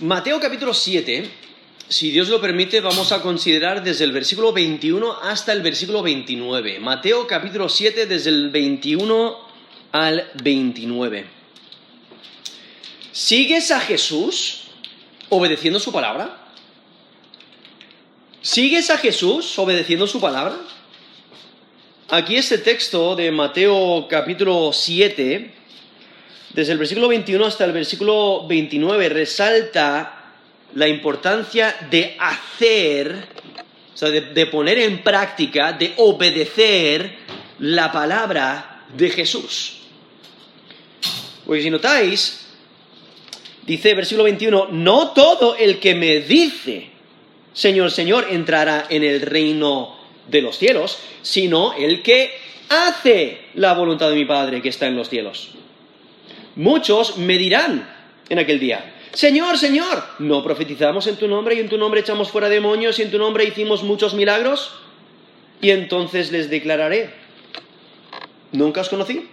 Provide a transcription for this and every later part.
Mateo capítulo 7, si Dios lo permite, vamos a considerar desde el versículo 21 hasta el versículo 29. Mateo capítulo 7, desde el 21 al 29. ¿Sigues a Jesús obedeciendo su palabra? ¿Sigues a Jesús obedeciendo su palabra? Aquí este texto de Mateo capítulo 7, desde el versículo 21 hasta el versículo 29, resalta la importancia de hacer, o sea, de, poner en práctica, de obedecer la palabra de Jesús. Porque si notáis, dice versículo 21, no todo el que me dice, Señor, Señor, entrará en el reino de los cielos, sino el que hace la voluntad de mi Padre que está en los cielos. Muchos me dirán en aquel día, Señor, Señor, ¿no profetizamos en tu nombre y en tu nombre echamos fuera demonios y en tu nombre hicimos muchos milagros? Y entonces les declararé, nunca os conocí,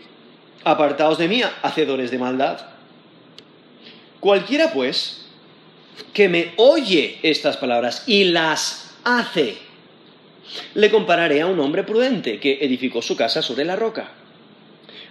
apartaos de mí, hacedores de maldad. Cualquiera, pues, que me oye estas palabras y las hace, le compararé a un hombre prudente que edificó su casa sobre la roca.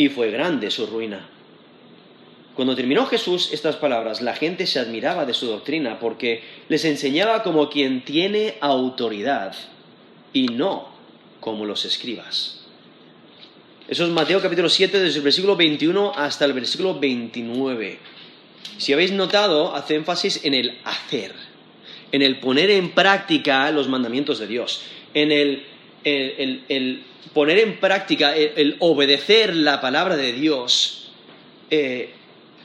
Y fue grande su ruina. Cuando terminó Jesús estas palabras, la gente se admiraba de su doctrina porque les enseñaba como quien tiene autoridad y no como los escribas. Eso es Mateo capítulo 7, desde el versículo 21 hasta el versículo 29. Si habéis notado, hace énfasis en el hacer, en el poner en práctica los mandamientos de Dios, en el, el, el poner en práctica, el, obedecer la palabra de Dios, eh,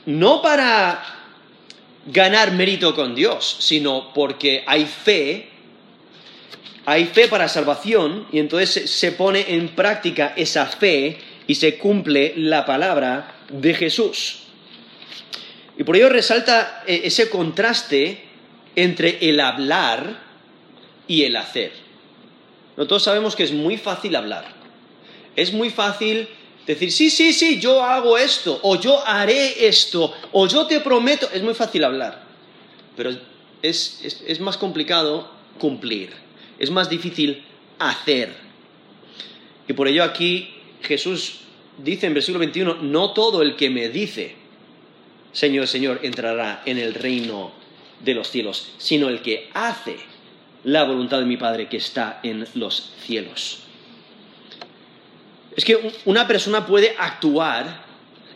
no para ganar mérito con Dios, sino porque hay fe, hay fe para salvación, y entonces se pone en práctica esa fe y se cumple la palabra de Jesús. Y por ello resalta ese contraste entre el hablar y el hacer. Nosotros sabemos que es muy fácil hablar. Es muy fácil decir, sí, sí, sí, yo hago esto, o yo haré esto, o yo te prometo. Es muy fácil hablar. Pero es, es, es más complicado cumplir. Es más difícil hacer. Y por ello aquí Jesús dice en versículo 21, no todo el que me dice, Señor, Señor, entrará en el reino de los cielos, sino el que hace la voluntad de mi Padre que está en los cielos. Es que una persona puede actuar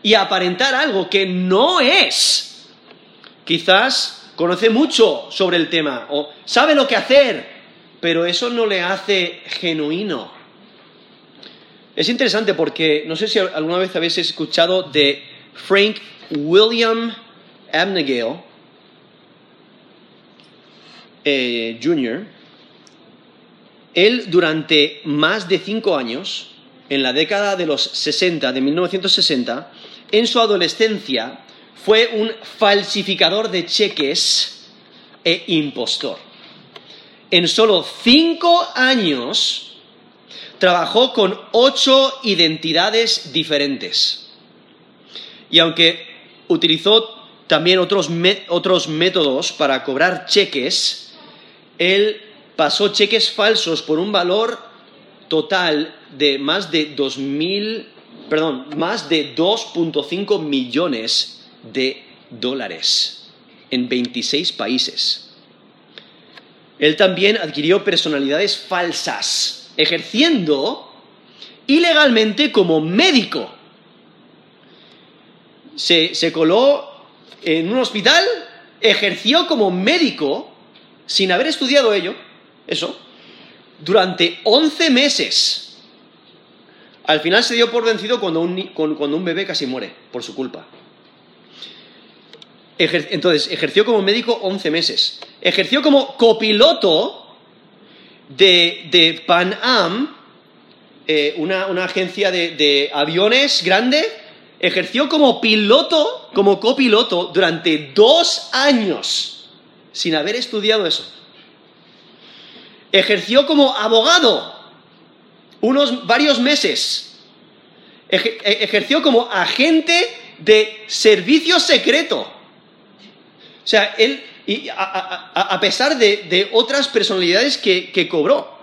y aparentar algo que no es. Quizás conoce mucho sobre el tema o sabe lo que hacer, pero eso no le hace genuino. Es interesante porque no sé si alguna vez habéis escuchado de Frank William Abnegale eh, Jr., él durante más de cinco años, en la década de los 60, de 1960, en su adolescencia, fue un falsificador de cheques e impostor. En solo cinco años trabajó con ocho identidades diferentes. Y aunque utilizó también otros, otros métodos para cobrar cheques, él pasó cheques falsos por un valor total de más de 2.000, perdón, más de 2.5 millones de dólares en 26 países. Él también adquirió personalidades falsas, ejerciendo ilegalmente como médico se, coló en un hospital, ejerció como médico sin haber estudiado ello, eso, durante 11 meses. Al final se dio por vencido cuando un, cuando un bebé casi muere por su culpa. entonces, ejerció como médico 11 meses. Ejerció como copiloto de, de Pan Am, eh, una, agencia de, de aviones grande. Ejerció como piloto, como copiloto, durante dos años, sin haber estudiado eso. Ejerció como abogado unos varios meses. E-, ejerció como agente de servicio secreto. O sea, él, a, pesar de, otras personalidades que, cobró,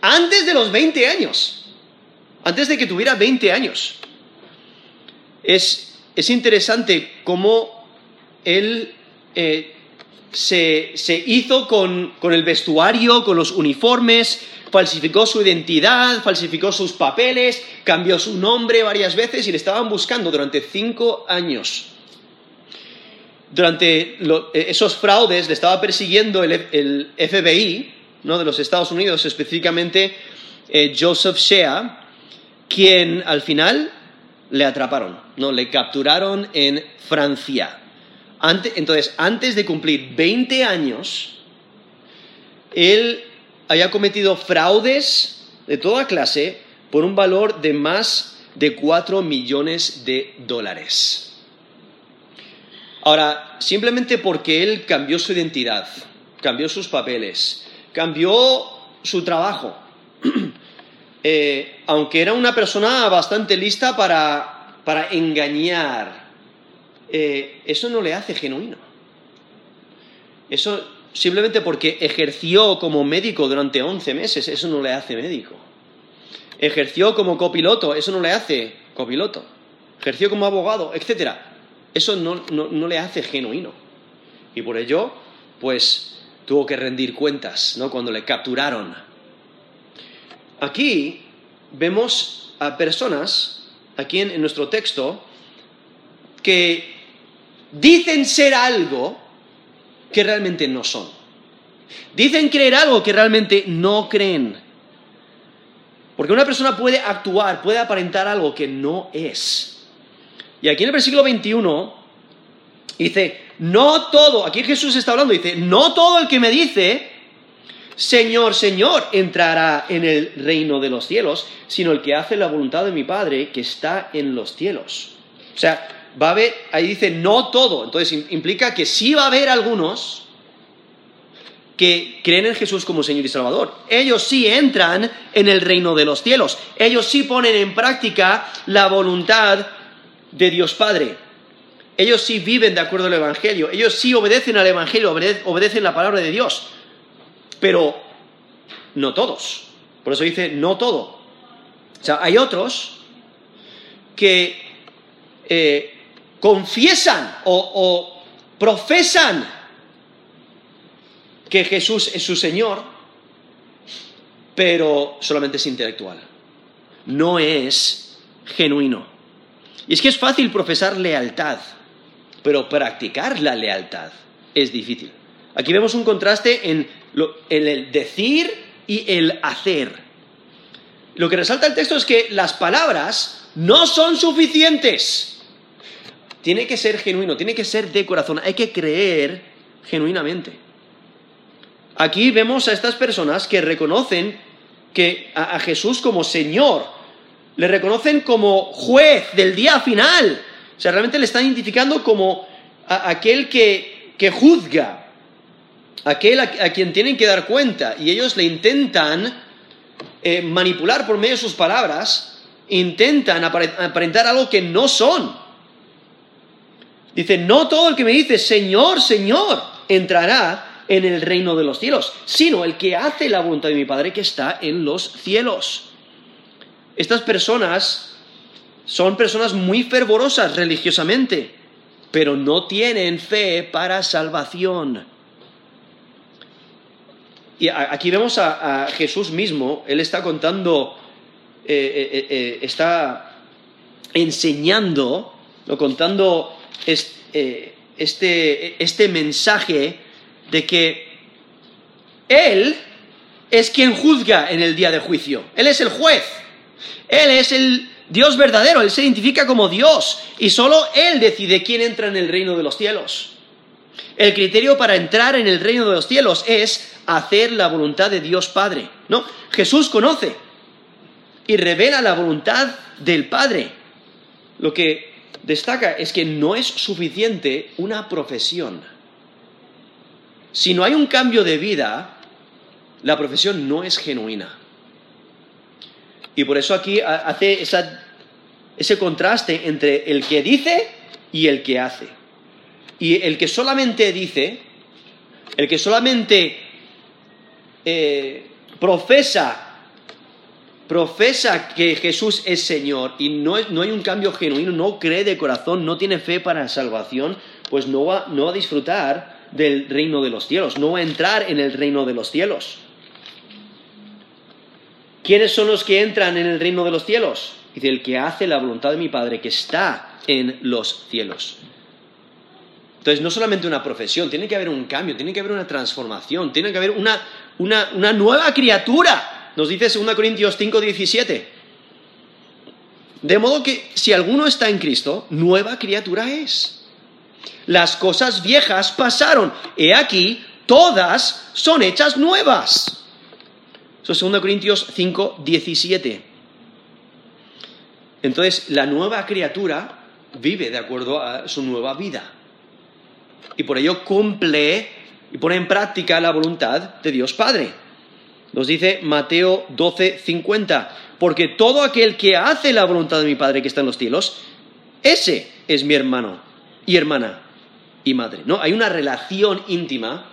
antes de los 20 años, antes de que tuviera 20 años. Es, interesante cómo él eh, se, hizo con, el vestuario, con los uniformes, falsificó su identidad, falsificó sus papeles, cambió su nombre varias veces y le estaban buscando durante cinco años. Durante esos fraudes le estaba persiguiendo el, FBI de los Estados Unidos, específicamente eh, Joseph Shea, quien al final le atraparon, ¿no? le capturaron en Francia entonces, antes de cumplir 20 años, él había cometido fraudes de toda clase por un valor de más de 4 millones de dólares. Ahora, simplemente porque él cambió su identidad, cambió sus papeles, cambió su trabajo, eh, aunque era una persona bastante lista para engañar eh, eso no le hace genuino. Eso simplemente porque ejerció como médico durante 11 meses, eso no le hace médico. Ejerció como copiloto, eso no le hace copiloto. Ejerció como abogado, etc. Eso no, no le hace genuino. Y por ello, pues tuvo que rendir cuentas, ¿no? Cuando le capturaron. Aquí vemos a personas, aquí en nuestro texto, que dicen ser algo que realmente no son. Dicen creer algo que realmente no creen. Porque una persona puede actuar, puede aparentar algo que no es. Y aquí en el versículo 21 dice, no todo, aquí Jesús está hablando, dice, no todo el que me dice, Señor, Señor, entrará en el reino de los cielos, sino el que hace la voluntad de mi Padre que está en los cielos. O sea, va a haber, ahí dice no todo, entonces implica que sí va a haber algunos que creen en Jesús como Señor y Salvador. Ellos sí entran en el reino de los cielos. Ellos sí ponen en práctica la voluntad de Dios Padre. Ellos sí viven de acuerdo al Evangelio. Ellos sí obedecen al Evangelio, obedecen la palabra de Dios. Pero no todos. Por eso dice no todo. O sea, hay otros que eh, confiesan o, profesan que Jesús es su Señor, pero solamente es intelectual. No es genuino. Y es que es fácil profesar lealtad, pero practicar la lealtad es difícil. Aquí vemos un contraste en, en, el decir y el hacer. Lo que resalta el texto es que las palabras no son suficientes tiene que ser genuino, tiene que ser de corazón, hay que creer genuinamente. Aquí vemos a estas personas que reconocen que a, Jesús como Señor, le reconocen como juez del día final, o sea, realmente le están identificando como aquel que, juzga, aquel a, quien tienen que dar cuenta, y ellos le intentan eh, manipular por medio de sus palabras, intentan aparentar algo que no son. Dice, no todo el que me dice, Señor, Señor, entrará en el reino de los cielos, sino el que hace la voluntad de mi Padre que está en los cielos. Estas personas son personas muy fervorosas religiosamente, pero no tienen fe para salvación. Y aquí vemos a, Jesús mismo, Él está contando, eh, eh, eh, está enseñando, ¿no? contando eh, este, este mensaje de que Él es quien juzga en el día de juicio. Él es el juez. Él es el, Dios verdadero, Él se identifica como Dios y solo Él decide quién entra en el reino de los cielos. El criterio para entrar en el reino de los cielos es hacer la voluntad de Dios Padre. No, Jesús conoce y revela la voluntad del Padre. Lo que destaca es que no es suficiente una profesión. Si no hay un cambio de vida, la profesión no es genuina. Y por eso aquí hace ese contraste entre el que dice y el que hace. Y el que solamente dice, el que solamente eh, profesa, profesa que Jesús es Señor y no, no, hay un cambio genuino, no cree de corazón, no tiene fe para la salvación, pues no va, no a disfrutar del reino de los cielos, no va a entrar en el reino de los cielos. ¿Quiénes son los que entran en el reino de los cielos? Dice, el que hace la voluntad de mi Padre que está en los cielos. Entonces, no solamente una profesión, tiene que haber un cambio, tiene que haber una transformación, tiene que haber una, una, nueva criatura. Nos dice 2 Corintios 5, 17. De modo que si alguno está en Cristo, nueva criatura es. Las cosas viejas pasaron. He aquí, todas son hechas nuevas. Eso es 2 Corintios 5, 17. Entonces, la nueva criatura vive de acuerdo a su nueva vida. Y por ello cumple y pone en práctica la voluntad de Dios Padre. Nos dice Mateo 12, 50. Porque todo aquel que hace la voluntad de mi Padre que está en los cielos, ese es mi hermano y hermana y madre. ¿No? Hay una relación íntima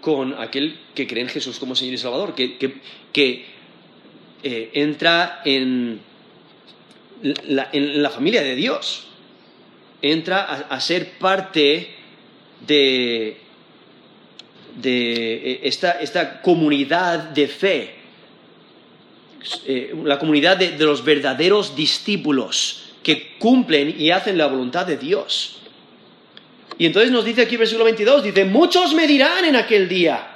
con aquel que cree en Jesús como Señor y Salvador, que, eh, entra en la, familia de Dios, entra a, ser parte de, eh, esta, comunidad de fe, eh, la comunidad de, de los verdaderos discípulos que cumplen y hacen la voluntad de Dios. Y entonces nos dice aquí versículo 22, dice, muchos me dirán en aquel día,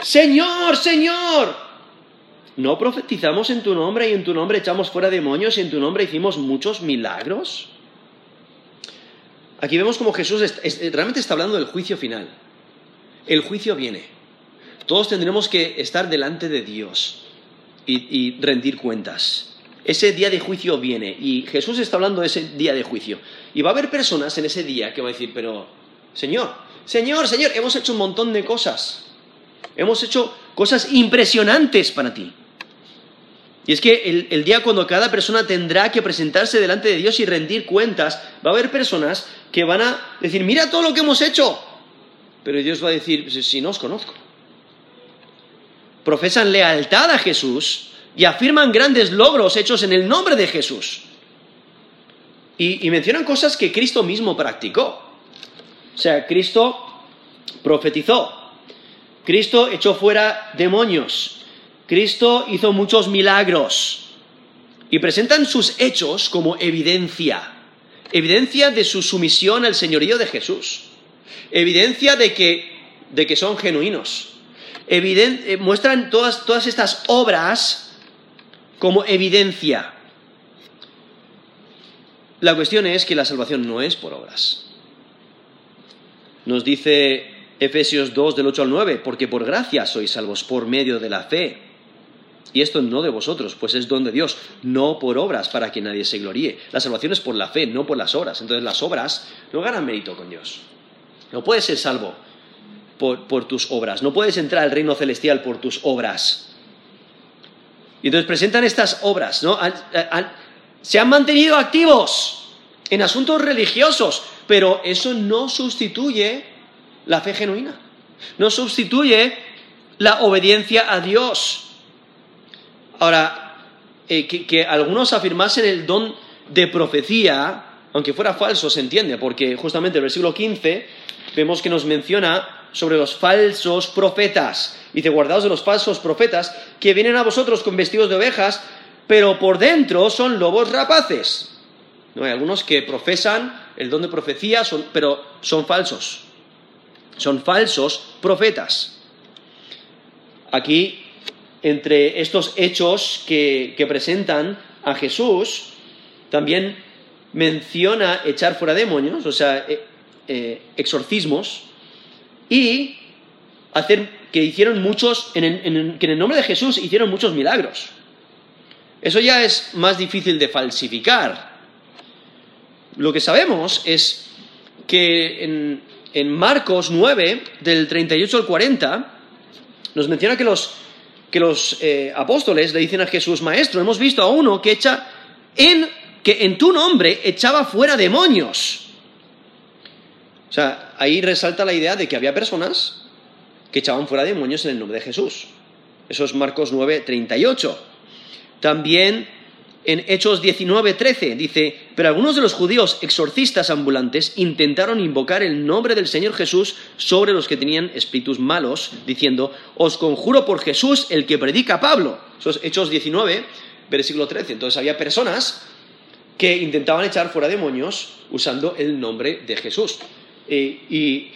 Señor, Señor, ¿no profetizamos en tu nombre y en tu nombre echamos fuera demonios y en tu nombre hicimos muchos milagros? Aquí vemos como Jesús realmente está hablando del juicio final. El juicio viene. Todos tendremos que estar delante de Dios y rendir cuentas. Ese día de juicio viene y Jesús está hablando de ese día de juicio. Y va a haber personas en ese día que van a decir, pero, Señor, Señor, Señor, hemos hecho un montón de cosas. Hemos hecho cosas impresionantes para ti. Y es que el, el, día cuando cada persona tendrá que presentarse delante de Dios y rendir cuentas, va a haber personas que van a decir, mira todo lo que hemos hecho. Pero Dios va a decir, si no os conozco. Profesan lealtad a Jesús, y afirman grandes logros hechos en el nombre de Jesús. Y, mencionan cosas que Cristo mismo practicó. O sea, Cristo profetizó, Cristo echó fuera demonios, Cristo hizo muchos milagros y presentan sus hechos como evidencia, evidencia de su sumisión al señorío de Jesús, evidencia de que, de que son genuinos, eh, muestran todas, todas estas obras como evidencia. La cuestión es que la salvación no es por obras. Nos dice Efesios 2 del 8 al 9, porque por gracia sois salvos por medio de la fe. Y esto no de vosotros, pues es don de Dios, no por obras para que nadie se gloríe. La salvación es por la fe, no por las obras. Entonces las obras no ganan mérito con Dios. No puedes ser salvo por, tus obras, no puedes entrar al reino celestial por tus obras. Y entonces presentan estas obras, ¿no? se han mantenido activos en asuntos religiosos, pero eso no sustituye la fe genuina, no sustituye la obediencia a Dios. Ahora, eh, que, que algunos afirmasen el don de profecía, aunque fuera falso, se entiende, porque justamente el versículo 15 vemos que nos menciona sobre los falsos profetas. Dice, guardaos de los falsos profetas que vienen a vosotros con vestidos de ovejas, pero por dentro son lobos rapaces. No hay algunos que profesan el don de profecía, pero son falsos. Son falsos profetas. Aquí, entre estos hechos que, que presentan a Jesús, también menciona echar fuera demonios, o sea, eh, exorcismos, y hacer que hicieron muchos, que en el nombre de Jesús hicieron muchos milagros. Eso ya es más difícil de falsificar. Lo que sabemos es que en, Marcos 9, del 38 al 40, nos menciona que los, que los eh, apóstoles le dicen a Jesús, Maestro, hemos visto a uno que echa en, que en tu nombre echaba fuera demonios. O sea, ahí resalta la idea de que había personas que echaban fuera demonios en el nombre de Jesús. Eso es Marcos 9, 38. También en Hechos 19:13 dice, pero algunos de los judíos exorcistas ambulantes intentaron invocar el nombre del Señor Jesús sobre los que tenían espíritus malos, diciendo, os conjuro por Jesús el que predica Pablo. Eso es Hechos 19, versículo 13. Entonces había personas que intentaban echar fuera demonios usando el nombre de Jesús. Y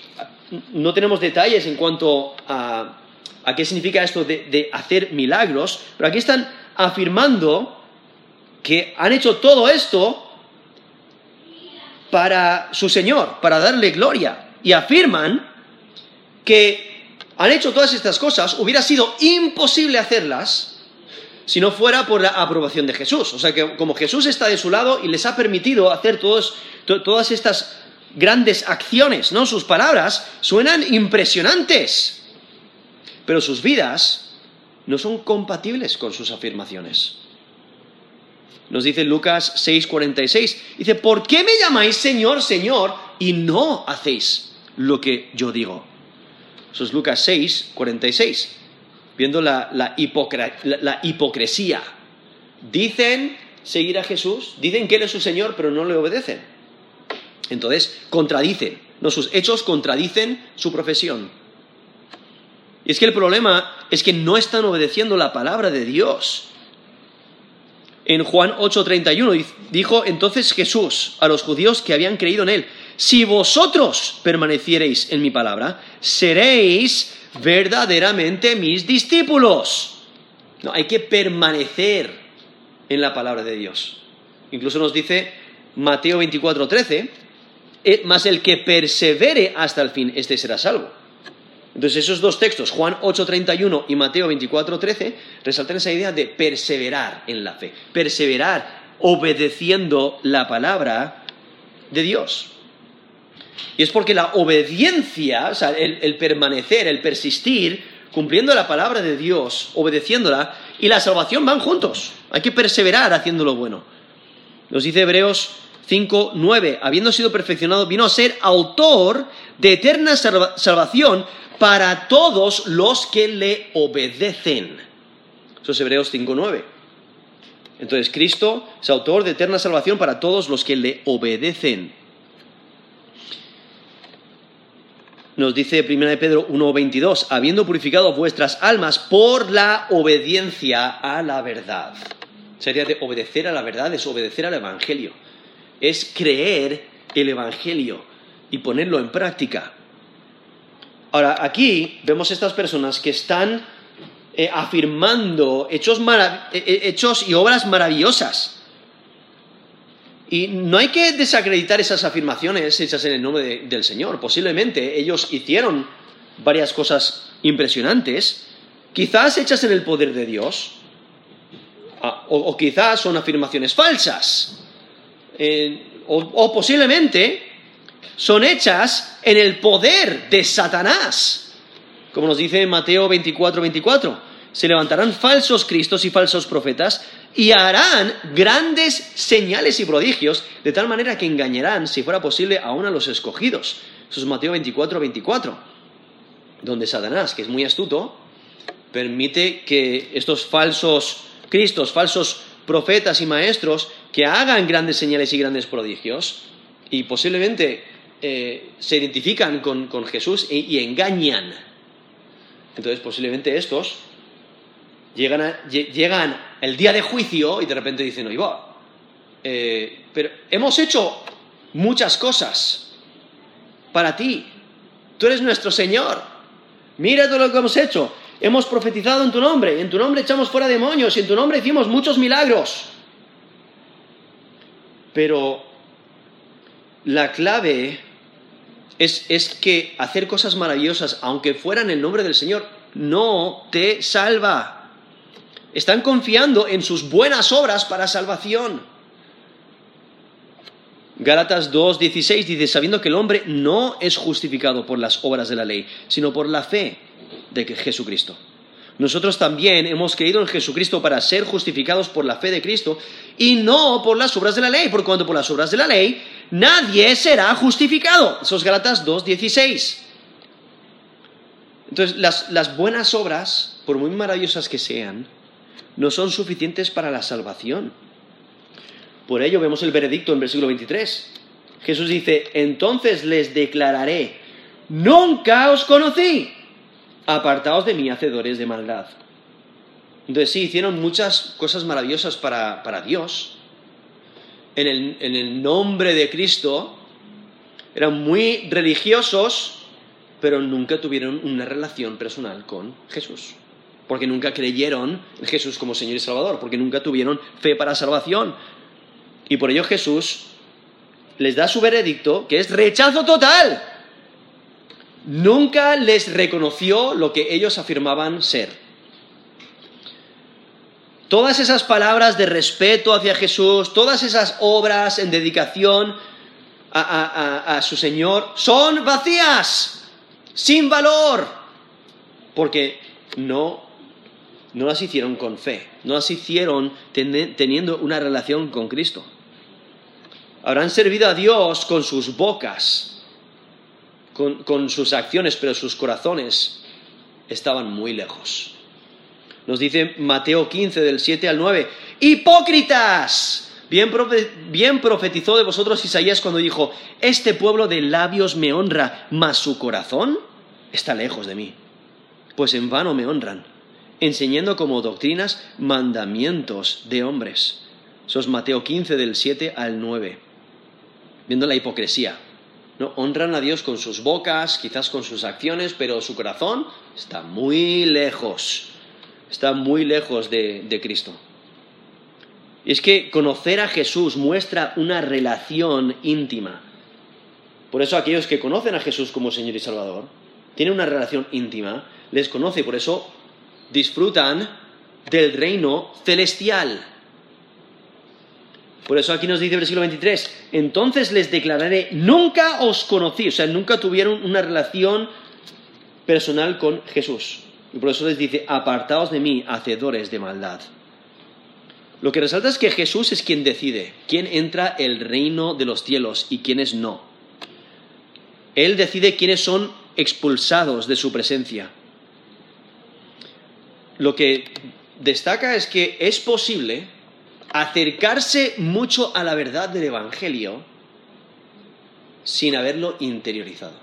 no tenemos detalles en cuanto a, qué significa esto de hacer milagros, pero aquí están afirmando que han hecho todo esto para su Señor, para darle gloria. Y afirman que han hecho todas estas cosas, hubiera sido imposible hacerlas si no fuera por la aprobación de Jesús. O sea que como Jesús está de su lado y les ha permitido hacer todas estas grandes acciones, ¿no? Sus palabras suenan impresionantes, pero sus vidas no son compatibles con sus afirmaciones. Nos dice Lucas 6:46, dice, ¿por qué me llamáis Señor, Señor y no hacéis lo que yo digo? Eso es Lucas 6:46, viendo la, la, la hipocresía. Dicen seguir a Jesús, dicen que Él es su Señor, pero no le obedecen. Entonces, contradicen, no, sus hechos contradicen su profesión. Y es que el problema es que no están obedeciendo la palabra de Dios. En Juan 8:31 dijo entonces Jesús a los judíos que habían creído en él, si vosotros permaneciereis en mi palabra, seréis verdaderamente mis discípulos. No, hay que permanecer en la palabra de Dios. Incluso nos dice Mateo 24:13, eh, más el que persevere hasta el fin, este será salvo. Entonces esos dos textos, Juan 8:31 y Mateo 24:13, resaltan esa idea de perseverar en la fe, perseverar obedeciendo la palabra de Dios. Y es porque la obediencia, o sea, el, el permanecer, el persistir, cumpliendo la palabra de Dios, obedeciéndola, y la salvación van juntos. Hay que perseverar haciendo lo bueno. Nos dice Hebreos 5, 9, habiendo sido perfeccionado, vino a ser autor de eterna salvación para todos los que le obedecen. Eso es Hebreos 5.9. Entonces Cristo es autor de eterna salvación para todos los que le obedecen. Nos dice 1 de Pedro 1.22, habiendo purificado vuestras almas por la obediencia a la verdad. Sería de obedecer a la verdad, es obedecer al Evangelio. Es creer el Evangelio y ponerlo en práctica. Ahora, aquí vemos estas personas que están eh, afirmando eh, eh, hechos, y obras maravillosas. Y no hay que desacreditar esas afirmaciones hechas en el nombre del Señor. Posiblemente ellos hicieron varias cosas impresionantes, quizás hechas en el poder de Dios, ah, o, quizás son afirmaciones falsas, o posiblemente son hechas en el poder de Satanás. Como nos dice Mateo 24, 24. Se levantarán falsos cristos y falsos profetas y harán grandes señales y prodigios, de tal manera que engañarán, si fuera posible, aún a los escogidos. Eso es Mateo 24, 24. Donde Satanás, que es muy astuto, permite que estos falsos cristos, falsos profetas y maestros, que hagan grandes señales y grandes prodigios, y posiblemente eh, se identifican con, Jesús y, engañan. Entonces posiblemente estos llegan, llegan, el día de juicio y de repente dicen, oye, eh, pero hemos hecho muchas cosas para ti. Tú eres nuestro Señor. Mira todo lo que hemos hecho. Hemos profetizado en tu nombre, en tu nombre echamos fuera demonios, y en tu nombre hicimos muchos milagros. Pero la clave es, es que hacer cosas maravillosas, aunque fueran en el nombre del Señor, no te salva. Están confiando en sus buenas obras para salvación. Gálatas 2.16 dice, sabiendo que el hombre no es justificado por las obras de la ley, sino por la fe de Jesucristo. Nosotros también hemos creído en Jesucristo para ser justificados por la fe de Cristo y no por las obras de la ley, por cuanto por las obras de la ley nadie será justificado. Eso es Gálatas 2.16. Entonces, las, las buenas obras, por muy maravillosas que sean, no son suficientes para la salvación. Por ello vemos el veredicto en versículo 23. Jesús dice, entonces les declararé, nunca os conocí, apartaos de mí, hacedores de maldad. Entonces sí, hicieron muchas cosas maravillosas para, para Dios. En el, en el nombre de Cristo, eran muy religiosos, pero nunca tuvieron una relación personal con Jesús. Porque nunca creyeron en Jesús como Señor y Salvador, porque nunca tuvieron fe para salvación. Y por ello Jesús les da su veredicto, que es rechazo total. Nunca les reconoció lo que ellos afirmaban ser. Todas esas palabras de respeto hacia Jesús, todas esas obras en dedicación a, su Señor, son vacías, sin valor, porque no, no las hicieron con fe, no las hicieron teniendo una relación con Cristo. Habrán servido a Dios con sus bocas, con, sus acciones, pero sus corazones estaban muy lejos. Nos dice Mateo 15 del 7 al 9, hipócritas. Bien, bien, profetizó de vosotros Isaías cuando dijo, este pueblo de labios me honra, mas su corazón está lejos de mí. Pues en vano me honran, enseñando como doctrinas mandamientos de hombres. Eso es Mateo 15 del 7 al 9 viendo la hipocresía. ¿No? Honran a Dios con sus bocas, quizás con sus acciones, pero su corazón está muy lejos, está muy lejos de, de Cristo. Y es que conocer a Jesús muestra una relación íntima. Por eso aquellos que conocen a Jesús como Señor y Salvador, tienen una relación íntima, les conoce por eso disfrutan del reino celestial. Por eso aquí nos dice el versículo 23, entonces les declararé, nunca os conocí, o sea, nunca tuvieron una relación personal con Jesús. Y por eso les dice, apartaos de mí, hacedores de maldad. Lo que resalta es que Jesús es quien decide quién entra el reino de los cielos y quiénes no. Él decide quiénes son expulsados de su presencia. Lo que destaca es que es posible acercarse mucho a la verdad del Evangelio sin haberlo interiorizado.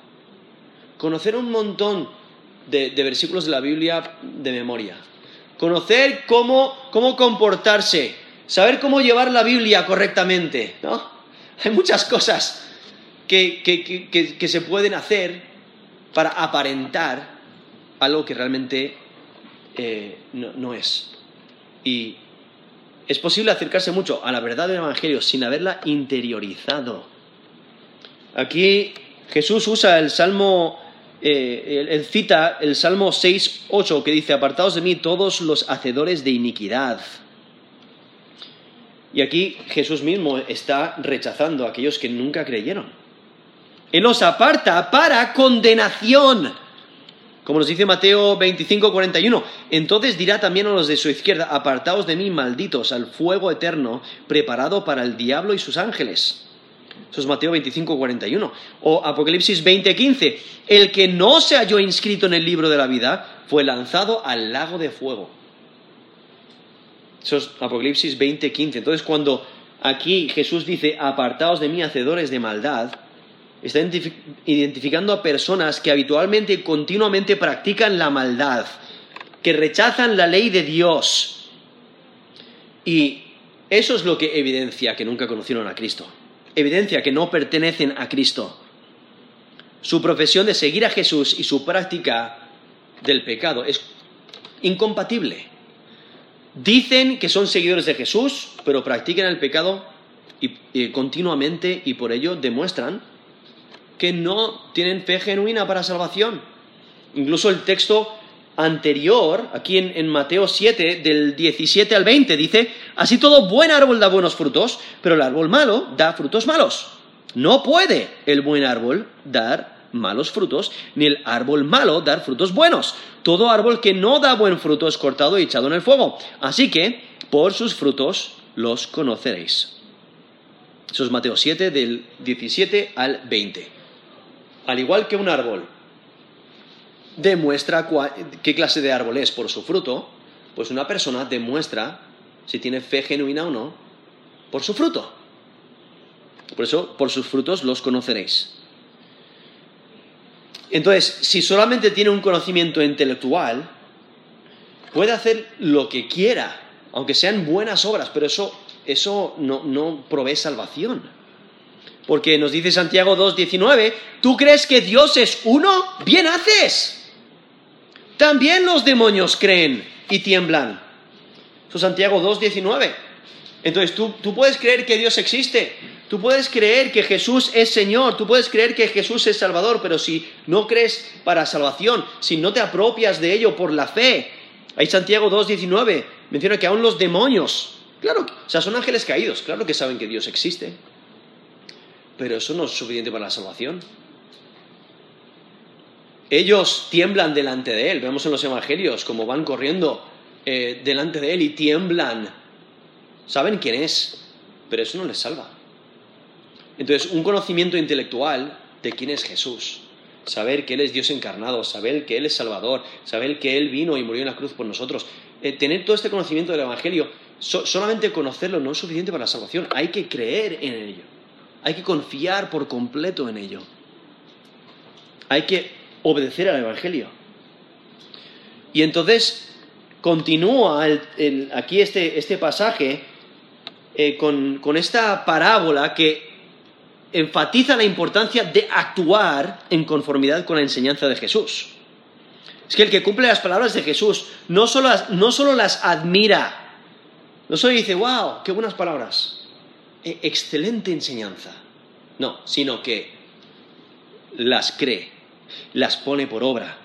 Conocer un montón de, versículos de la Biblia de memoria. Conocer cómo, comportarse. Saber cómo llevar la Biblia correctamente. ¿no? Hay muchas cosas que, se pueden hacer para aparentar algo que realmente eh, no, no es. Y es posible acercarse mucho a la verdad del Evangelio sin haberla interiorizado. Aquí Jesús usa el Salmo, eh, él, cita el Salmo 6, 8, que dice, apartados de mí todos los hacedores de iniquidad. Y aquí Jesús mismo está rechazando a aquellos que nunca creyeron. Él los aparta para condenación. Como nos dice Mateo 25, 41, entonces dirá también a los de su izquierda, apartaos de mí, malditos, al fuego eterno preparado para el diablo y sus ángeles. Eso es Mateo 25, 41. O Apocalipsis 20, 15, el que no se halló inscrito en el libro de la vida fue lanzado al lago de fuego. Eso es Apocalipsis 20, 15. Entonces cuando aquí Jesús dice, apartaos de mí, hacedores de maldad, está identificando a personas que habitualmente y continuamente practican la maldad, que rechazan la ley de Dios. Y eso es lo que evidencia que nunca conocieron a Cristo. Evidencia que no pertenecen a Cristo. Su profesión de seguir a Jesús y su práctica del pecado es incompatible. Dicen que son seguidores de Jesús, pero practican el pecado y, continuamente y por ello demuestran que no tienen fe genuina para salvación. Incluso el texto anterior, aquí en, en, Mateo 7, del 17 al 20, dice, así todo buen árbol da buenos frutos, pero el árbol malo da frutos malos. No puede el buen árbol dar malos frutos, ni el árbol malo dar frutos buenos. Todo árbol que no da buen fruto es cortado y echado en el fuego. Así que, por sus frutos los conoceréis. Eso es Mateo 7, del 17 al 20. Al igual que un árbol demuestra qué clase de árbol es por su fruto, pues una persona demuestra si tiene fe genuina o no por su fruto. Por eso, por sus frutos los conoceréis. Entonces, si solamente tiene un conocimiento intelectual, puede hacer lo que quiera, aunque sean buenas obras, pero eso, eso no, no provee salvación. Porque nos dice Santiago 2.19, ¿tú crees que Dios es uno? Bien haces. También los demonios creen y tiemblan. Eso es Santiago 2.19. Entonces, ¿tú, tú puedes creer que Dios existe, Tú puedes creer que Jesús es Señor, tú puedes creer que Jesús es Salvador, pero si no crees para salvación, si no te apropias de ello por la fe, ahí Santiago 2.19 menciona que aún los demonios, claro, o sea, son ángeles caídos, claro que saben que Dios existe, pero eso no es suficiente para la salvación. Ellos tiemblan delante de Él, vemos en los evangelios como van corriendo eh, delante de Él y tiemblan. Saben quién es, pero eso no les salva. Entonces, un conocimiento intelectual de quién es Jesús, saber que Él es Dios encarnado, saber que Él es Salvador, saber que Él vino y murió en la cruz por nosotros, eh, tener todo este conocimiento del Evangelio, solamente conocerlo no es suficiente para la salvación, hay que creer en ello, hay que confiar por completo en ello, hay que obedecer al Evangelio. Y entonces continúa aquí este, este pasaje eh, con, con esta parábola que enfatiza la importancia de actuar en conformidad con la enseñanza de Jesús. Es que el que cumple las palabras de Jesús no solo las, no solo las admira, no solo dice, wow, qué buenas palabras, excelente enseñanza. No, sino que las cree, las pone por obra,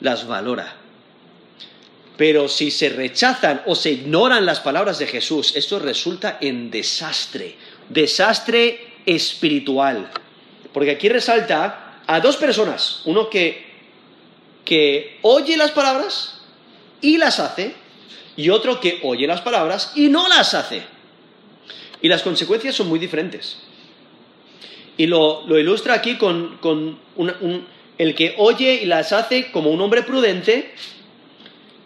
las valora. Pero si se rechazan o se ignoran las palabras de Jesús, esto resulta en desastre. Desastre espiritual. Porque aquí resalta a dos personas, uno que, que oye las palabras y las hace, y otro que oye las palabras y no las hace. Y las consecuencias son muy diferentes. Y lo, ilustra aquí con, el que oye y las hace como un hombre prudente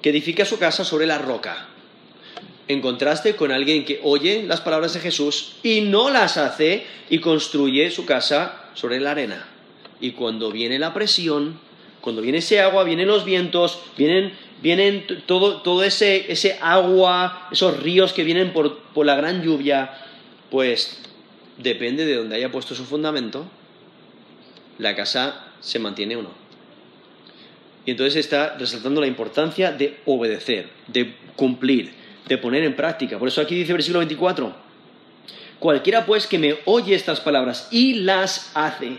que edifica su casa sobre la roca en contraste con alguien que oye las palabras de Jesús y no las hace y construye su casa sobre la arena. Y cuando viene la presión, cuando viene ese agua, vienen los vientos, vienen, vienen todo, todo ese, ese, agua, esos ríos que vienen por, por la gran lluvia, pues depende de donde haya puesto su fundamento, la casa se mantiene o no. Y entonces está resaltando la importancia de obedecer, de cumplir, de poner en práctica. Por eso aquí dice versículo 24, cualquiera pues que me oye estas palabras y las hace,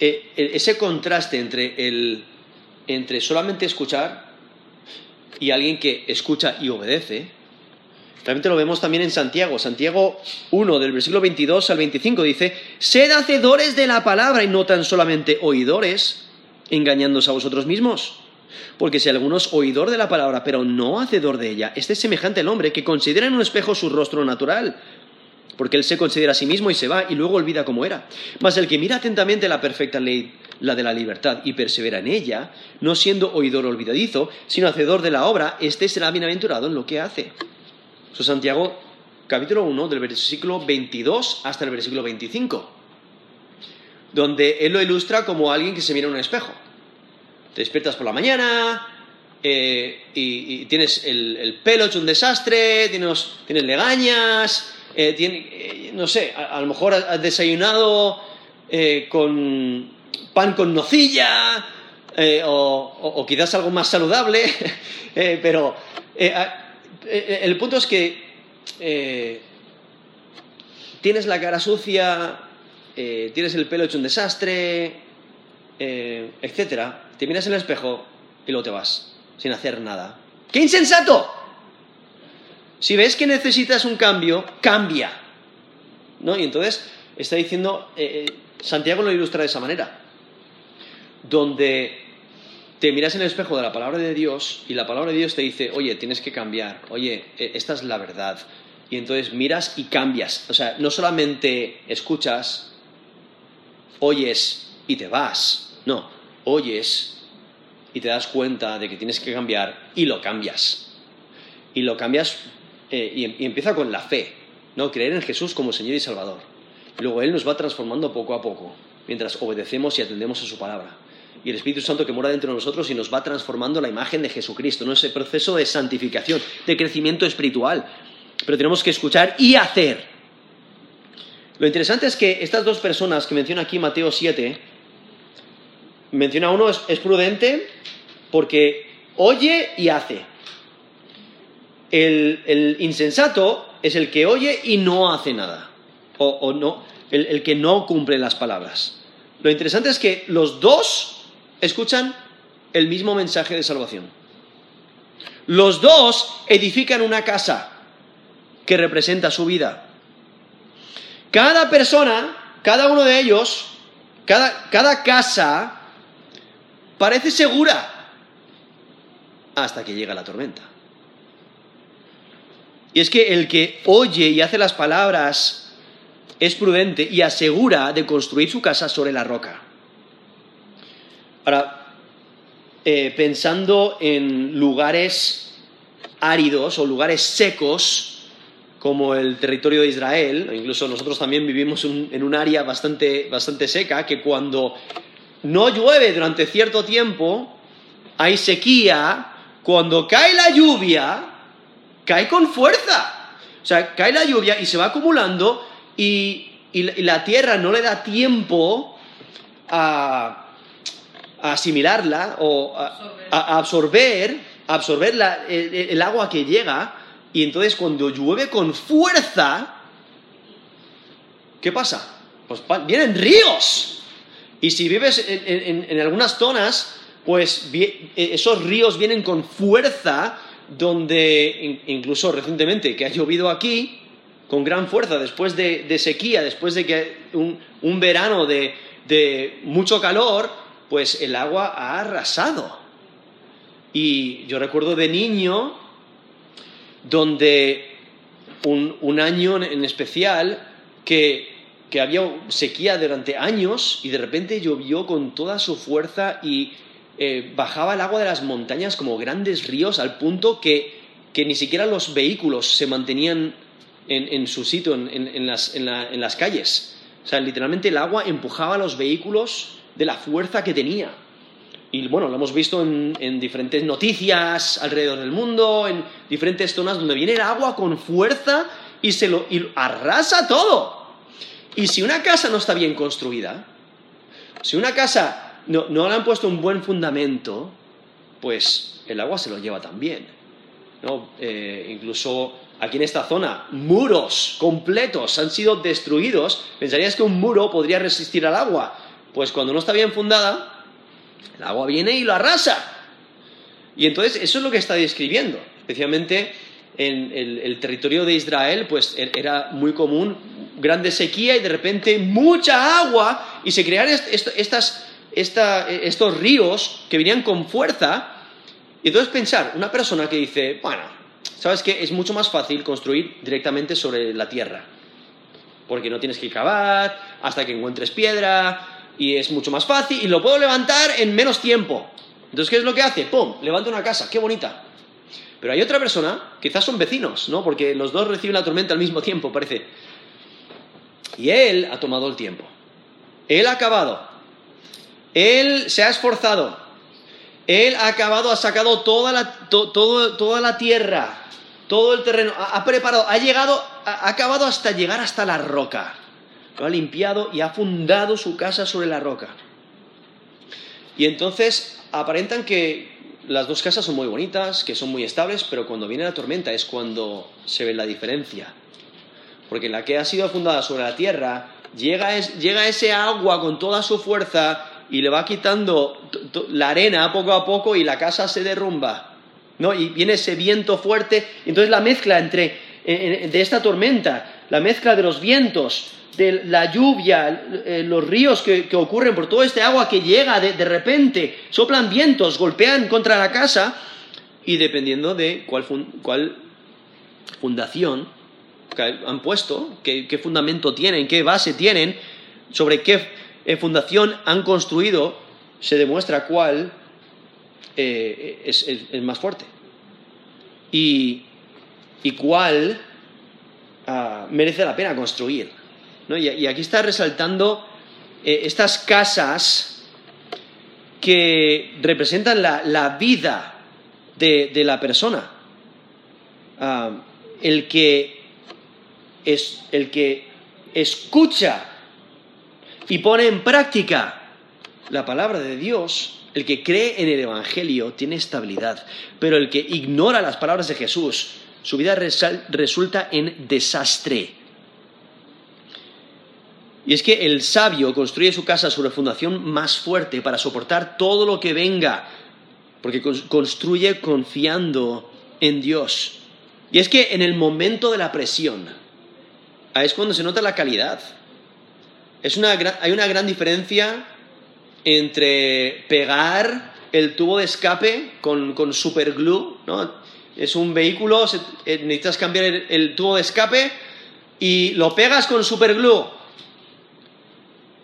Eh, ese contraste entre, el, entre solamente escuchar y alguien que escucha y obedece, Realmente lo vemos también en Santiago. Santiago 1, del versículo 22 al 25, dice, sed hacedores de la palabra y no tan solamente oidores, engañándose a vosotros mismos. Porque si alguno es oidor de la palabra, pero no hacedor de ella, este es semejante al hombre que considera en un espejo su rostro natural, porque él se considera a sí mismo y se va y luego olvida cómo era. Mas el que mira atentamente la perfecta ley, la de la libertad, y persevera en ella, no siendo oidor olvidadizo, sino hacedor de la obra, éste será bienaventurado en lo que hace. Eso es Santiago capítulo 1 del versículo 22 hasta el versículo 25. donde él lo ilustra como alguien que se mira en un espejo. Te despiertas por la mañana eh, y, tienes el, pelo hecho un desastre, tienes, tienes legañas, eh, eh, no sé, a, lo mejor has desayunado con pan con nocilla o, quizás algo más saludable, pero el punto es que tienes la cara sucia, tienes el pelo hecho un desastre, etcétera, te miras en el espejo y luego te vas, sin hacer nada. ¡Qué insensato! Si ves que necesitas un cambio, cambia. ¿No? Y entonces está diciendo, eh, eh, Santiago lo ilustra de esa manera, donde te miras en el espejo de la palabra de Dios y la palabra de Dios te dice, oye, tienes que cambiar, oye, e, esta es la verdad. Y entonces miras y cambias. O sea, no solamente escuchas, oyes y te vas. No, oyes y te das cuenta de que tienes que cambiar y lo cambias. Y lo cambias eh, y, empieza con la fe, ¿no? Creer en Jesús como Señor y Salvador. luego Él nos va transformando poco a poco, mientras obedecemos y atendemos a su palabra. Y el Espíritu Santo que mora dentro de nosotros y nos va transformando la imagen de Jesucristo, ¿no? Ese proceso de santificación, de crecimiento espiritual. Pero tenemos que escuchar y hacer. Lo interesante es que estas dos personas que menciona aquí Mateo 7, menciona uno es, prudente porque oye y hace. El, insensato es el que oye y no hace nada. O, no, el, que no cumple las palabras. Lo interesante es que los dos escuchan el mismo mensaje de salvación. Los dos edifican una casa que representa su vida. Cada persona, cada uno de ellos, cada casa parece segura hasta que llega la tormenta. Y es que el que oye y hace las palabras es prudente y asegura de construir su casa sobre la roca. Ahora, eh, pensando en lugares áridos o lugares secos, como el territorio de Israel, incluso nosotros también vivimos en un área bastante, bastante seca, que cuando no llueve durante cierto tiempo, hay sequía, cuando cae la lluvia, cae con fuerza. O sea, cae la lluvia y se va acumulando y, la tierra no le da tiempo a, asimilarla o a, absorber, absorber el, agua que llega. Y entonces cuando llueve con fuerza, ¿qué pasa? Pues vienen ríos y si vives en, algunas zonas, pues e, esos ríos vienen con fuerza, donde incluso recientemente que ha llovido aquí, con gran fuerza, después de, sequía, después de que un, verano de, mucho calor, pues el agua ha arrasado. Y yo recuerdo de niño, donde un año en especial, que que había sequía durante años y de repente llovió con toda su fuerza y eh, bajaba el agua de las montañas como grandes ríos al punto que, ni siquiera los vehículos se mantenían en, su sitio, en, las, calles. O sea, literalmente el agua empujaba los vehículos de la fuerza que tenía. Y bueno, lo hemos visto en, diferentes noticias alrededor del mundo, en diferentes zonas donde viene el agua con fuerza y se lo y arrasa todo. Y si una casa no está bien construida, si una casa no, le han puesto un buen fundamento, pues el agua se lo lleva también. ¿no? Eh, incluso aquí en esta zona, muros completos han sido destruidos. Pensarías que un muro podría resistir al agua. Pues cuando no está bien fundada, el agua viene y lo arrasa. Y entonces eso es lo que está describiendo, especialmente en el, territorio de Israel, pues er, era muy común grande sequía y de repente mucha agua y se crearon estos ríos que venían con fuerza. Y entonces pensar, una persona que dice, bueno, ¿sabes qué? Es mucho más fácil construir directamente sobre la tierra, porque no tienes que cavar hasta que encuentres piedra y es mucho más fácil y lo puedo levantar en menos tiempo. Entonces, ¿qué es lo que hace? ¡Pum! Levanta una casa, qué bonita. Pero hay otra persona, quizás son vecinos, ¿no? Porque los dos reciben la tormenta al mismo tiempo, parece. Y él ha tomado el tiempo. Él ha acabado. Él se ha esforzado. Él ha acabado, ha sacado toda la, toda la tierra, todo el terreno, ha, preparado, ha llegado, ha, acabado hasta llegar hasta la roca. Lo ha limpiado y ha fundado su casa sobre la roca. Y entonces aparentan que las dos casas son muy bonitas, que son muy estables, pero cuando viene la tormenta es cuando se ve la diferencia. Porque la que ha sido fundada sobre la tierra, llega, llega ese agua con toda su fuerza y le va quitando la arena poco a poco y la casa se derrumba. ¿no? Y viene ese viento fuerte. Entonces la mezcla entre de esta tormenta, la mezcla de los vientos, de la lluvia, eh, los ríos que, ocurren por todo este agua que llega de, repente, soplan vientos, golpean contra la casa y dependiendo de cuál, fundación han puesto, qué, fundamento tienen, qué base tienen, sobre qué eh, fundación han construido, se demuestra cuál eh, es, más fuerte y, cuál ah, merece la pena construir. Y, aquí está resaltando eh, estas casas que representan la, vida de, la persona. Ah, el, que es, el que escucha y pone en práctica la palabra de Dios, el que cree en el Evangelio tiene estabilidad, pero el que ignora las palabras de Jesús, su vida resulta en desastre. Y es que el sabio construye su casa sobre fundación más fuerte para soportar todo lo que venga, porque construye confiando en Dios. Y es que en el momento de la presión, ahí es cuando se nota la calidad. Hay una gran diferencia entre pegar el tubo de escape con, con superglue, ¿no? Es un vehículo, eh, necesitas cambiar el, tubo de escape y lo pegas con superglue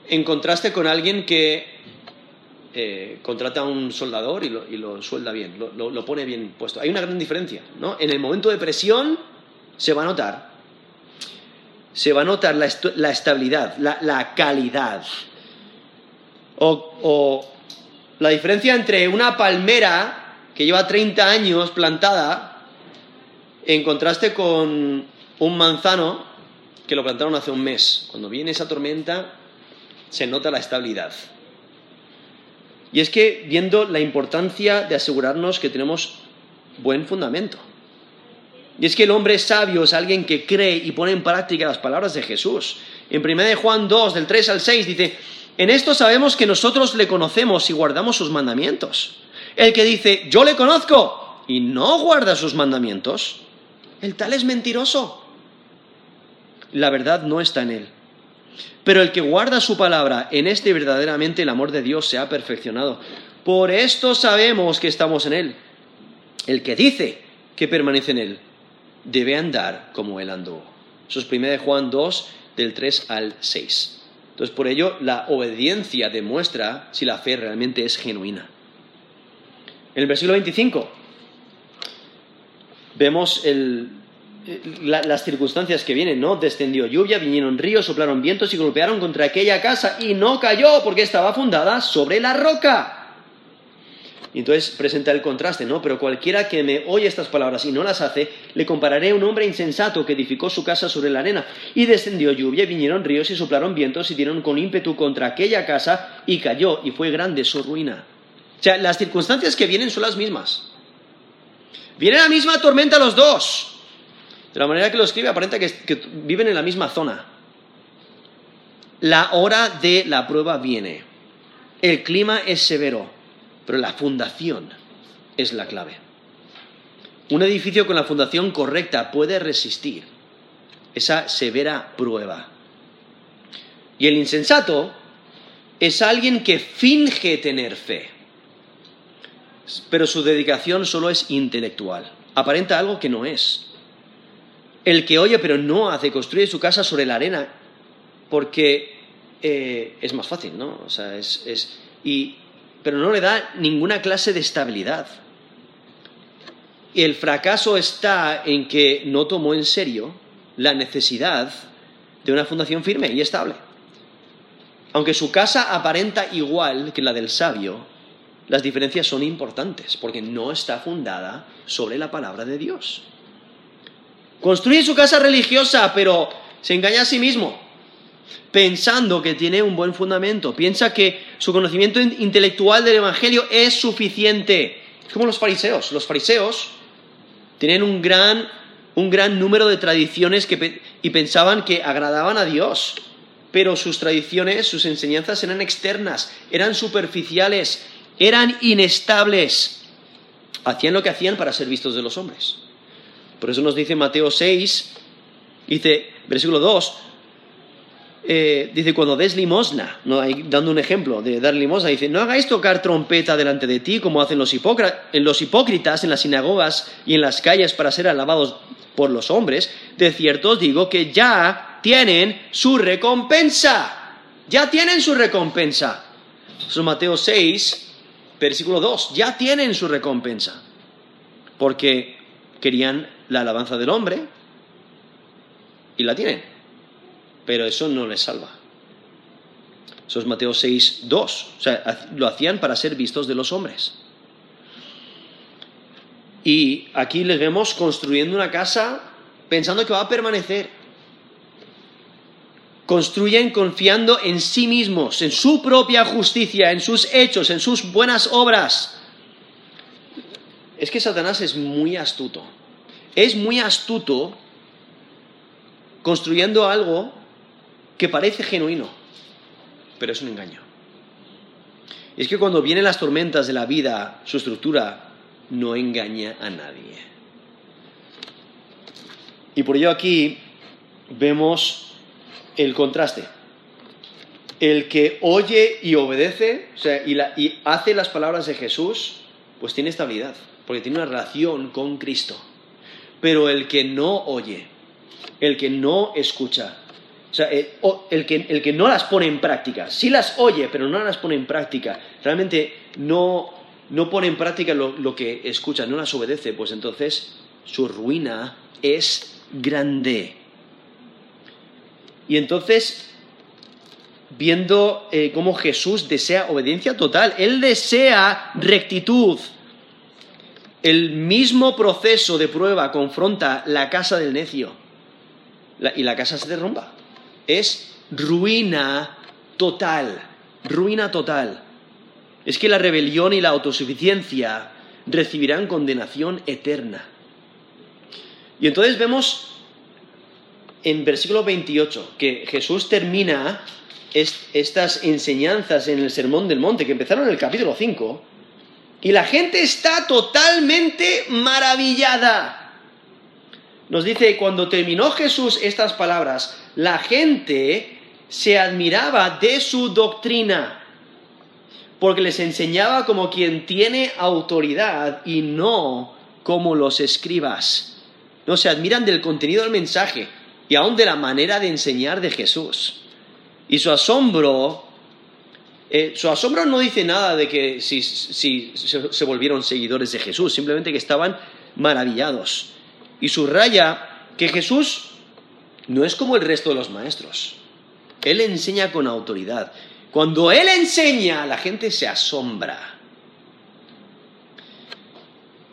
en contraste con alguien que eh, contrata a un soldador y lo, suelda bien, lo, pone bien puesto. Hay una gran diferencia, ¿no? En el momento de presión se va a notar, se va a notar la, estabilidad, la, calidad. O, o, la diferencia entre una palmera que lleva 30 años plantada en contraste con un manzano que lo plantaron hace un mes. Cuando viene esa tormenta, se nota la estabilidad. Y es que viendo la importancia de asegurarnos que tenemos buen fundamento. Y es que el hombre sabio es alguien que cree y pone en práctica las palabras de Jesús. En 1 Juan 2, del 3 al 6, dice, en esto sabemos que nosotros le conocemos y guardamos sus mandamientos. El que dice, yo le conozco y no guarda sus mandamientos, el tal es mentiroso. La verdad no está en él. Pero el que guarda su palabra, en este verdaderamente el amor de Dios se ha perfeccionado. Por esto sabemos que estamos en Él. El que dice que permanece en Él, debe andar como Él andó. Eso es 1 Juan 2, del 3 al 6. Entonces, por ello, la obediencia demuestra si la fe realmente es genuina. En el versículo 25 vemos el, las circunstancias que vienen, ¿no? Descendió lluvia, vinieron ríos, soplaron vientos y golpearon contra aquella casa y no cayó porque estaba fundada sobre la roca. Y entonces presenta el contraste, ¿no? Pero cualquiera que me oye estas palabras y no las hace, le compararé a un hombre insensato que edificó su casa sobre la arena. Y descendió lluvia, vinieron ríos y soplaron vientos y dieron con ímpetu contra aquella casa y cayó y fue grande su ruina. O sea, las circunstancias que vienen son las mismas. Viene la misma tormenta los dos. De la manera que lo escribe, aparenta que, viven en la misma zona. La hora de la prueba viene. El clima es severo, pero la fundación es la clave. Un edificio con la fundación correcta puede resistir esa severa prueba. Y el insensato es alguien que finge tener fe, pero su dedicación solo es intelectual. Aparenta algo que no es. El que oye pero no hace, construye su casa sobre la arena porque eh, es más fácil, ¿no? O sea, es, y, pero no le da ninguna clase de estabilidad. Y el fracaso está en que no tomó en serio la necesidad de una fundación firme y estable. aunque su casa aparenta igual que la del sabio, las diferencias son importantes porque no está fundada sobre la palabra de Dios. Construye su casa religiosa, pero se engaña a sí mismo, pensando que tiene un buen fundamento. Piensa que su conocimiento intelectual del Evangelio es suficiente. Es como los fariseos. Los fariseos tienen un gran, un gran número de tradiciones y pensaban que agradaban a Dios. Pero sus tradiciones, sus enseñanzas eran externas, eran superficiales, eran inestables. Hacían lo que hacían para ser vistos de los hombres. Por eso nos dice Mateo 6, dice, versículo 2, eh, dice, cuando des limosna, dando un ejemplo de dar limosna, dice, no hagáis tocar trompeta delante de ti como hacen los, los hipócritas en las sinagogas y en las calles para ser alabados por los hombres. De cierto os digo que ya tienen su recompensa. Ya tienen su recompensa. Eso es Mateo 6, versículo 2. Ya tienen su recompensa. Porque querían la alabanza del hombre y la tienen. Pero eso no les salva. Eso es Mateo 6, 2. O sea, lo hacían para ser vistos de los hombres. Y aquí les vemos construyendo una casa pensando que va a permanecer. Construyen confiando en sí mismos, en su propia justicia, en sus hechos, en sus buenas obras. Es que Satanás es muy astuto es muy astuto construyendo algo que parece genuino, pero es un engaño. es que cuando vienen las tormentas de la vida, su estructura no engaña a nadie. Y por ello aquí vemos el contraste. El que oye y obedece, o sea, y, y hace las palabras de Jesús, pues tiene estabilidad, porque tiene una relación con Cristo. Pero el que no oye, el que no escucha, o sea, eh, el, que, no las pone en práctica, sí las oye, pero no las pone en práctica, realmente no, pone en práctica lo, lo que escucha, no las obedece, pues entonces su ruina es grande. Y entonces, viendo eh, cómo Jesús desea obediencia total, Él desea rectitud, el mismo proceso de prueba confronta la casa del necio y la casa se derrumba. Es ruina total, ruina total. Es que la rebelión y la autosuficiencia recibirán condenación eterna. Y entonces vemos en versículo 28 que Jesús termina estas enseñanzas en el Sermón del Monte, que empezaron en el capítulo 5, y la gente está totalmente maravillada. Nos dice, cuando terminó Jesús estas palabras, la gente se admiraba de su doctrina, porque les enseñaba como quien tiene autoridad y no como los escribas. No se admiran del contenido del mensaje y aún de la manera de enseñar de Jesús. Y su asombro eh, su asombro no dice nada de que si, se, volvieron seguidores de Jesús, simplemente que estaban maravillados. Y subraya que Jesús no es como el resto de los maestros. Él enseña con autoridad. Cuando Él enseña, la gente se asombra.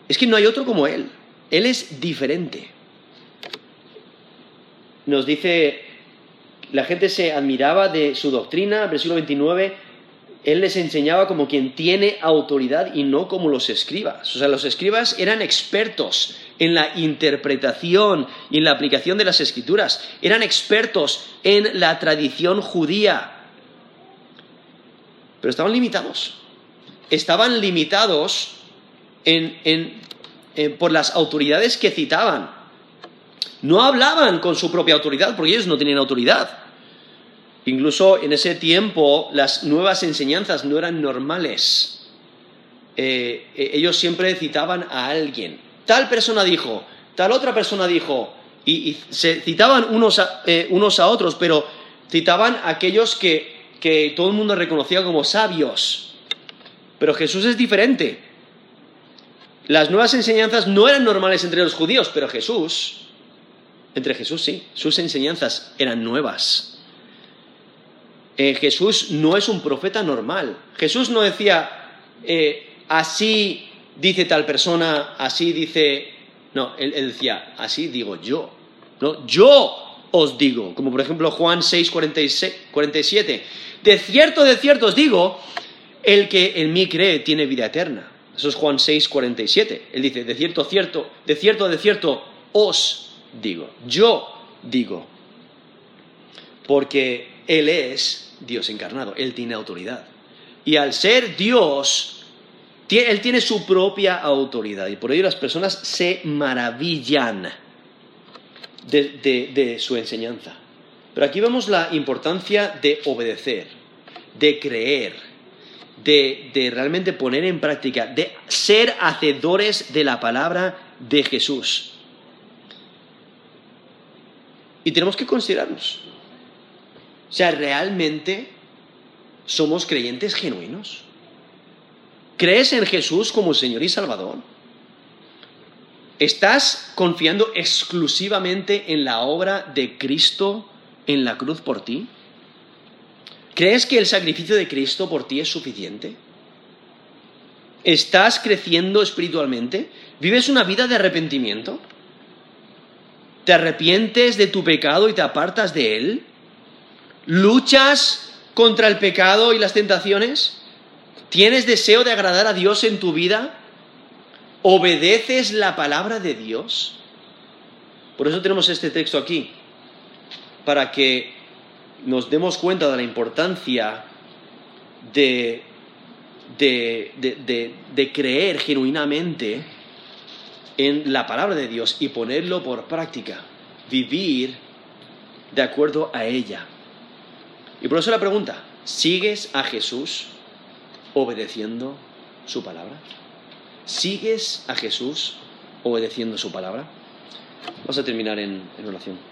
Es que no hay otro como Él. Él es diferente. Nos dice, la gente se admiraba de su doctrina, versículo 29, él les enseñaba como quien tiene autoridad y no como los escribas. O sea, los escribas eran expertos en la interpretación y en la aplicación de las escrituras. Eran expertos en la tradición judía. Pero estaban limitados. Estaban limitados por las autoridades que citaban. No hablaban con su propia autoridad porque ellos no tenían autoridad. Incluso en ese tiempo las nuevas enseñanzas no eran normales. Eh, eh, ellos siempre citaban a alguien. Tal persona dijo, tal otra persona dijo, y, se citaban eh, unos a, otros, pero citaban a aquellos que, que todo el mundo reconocía como sabios. Pero Jesús es diferente. Las nuevas enseñanzas no eran normales entre los judíos, pero Jesús, entre Jesús sí, sus enseñanzas eran nuevas. Eh, Jesús no es un profeta normal. Jesús no decía, eh, así dice tal persona, así dice... No, él, decía, así digo yo. No, yo os digo, como por ejemplo Juan 6, 47. De cierto, de cierto os digo, el que en mí cree tiene vida eterna. Eso es Juan 6, 47. Él dice, de cierto, cierto, de cierto, de cierto, os digo, yo digo. Porque Él es Dios encarnado, Él tiene autoridad. Y al ser Dios, Él tiene su propia autoridad. Y por ello las personas se maravillan de, su enseñanza. Pero aquí vemos la importancia de obedecer, de creer, de, de, realmente poner en práctica, de ser hacedores de la palabra de Jesús. Y tenemos que considerarnos. O sea, ¿realmente somos creyentes genuinos? ¿Crees en Jesús como Señor y Salvador? ¿Estás confiando exclusivamente en la obra de Cristo en la cruz por ti? ¿Crees que el sacrificio de Cristo por ti es suficiente? ¿Estás creciendo espiritualmente? ¿Vives una vida de arrepentimiento? ¿Te arrepientes de tu pecado y te apartas de él? ¿Luchas contra el pecado y las tentaciones? ¿Tienes deseo de agradar a Dios en tu vida? ¿Obedeces la palabra de Dios? Por eso tenemos este texto aquí, para que nos demos cuenta de la importancia de, de, creer genuinamente en la palabra de Dios y ponerlo por práctica, vivir de acuerdo a ella. Y por eso la pregunta, ¿sigues a Jesús obedeciendo su palabra? ¿Sigues a Jesús obedeciendo su palabra? Vamos a terminar en, en oración.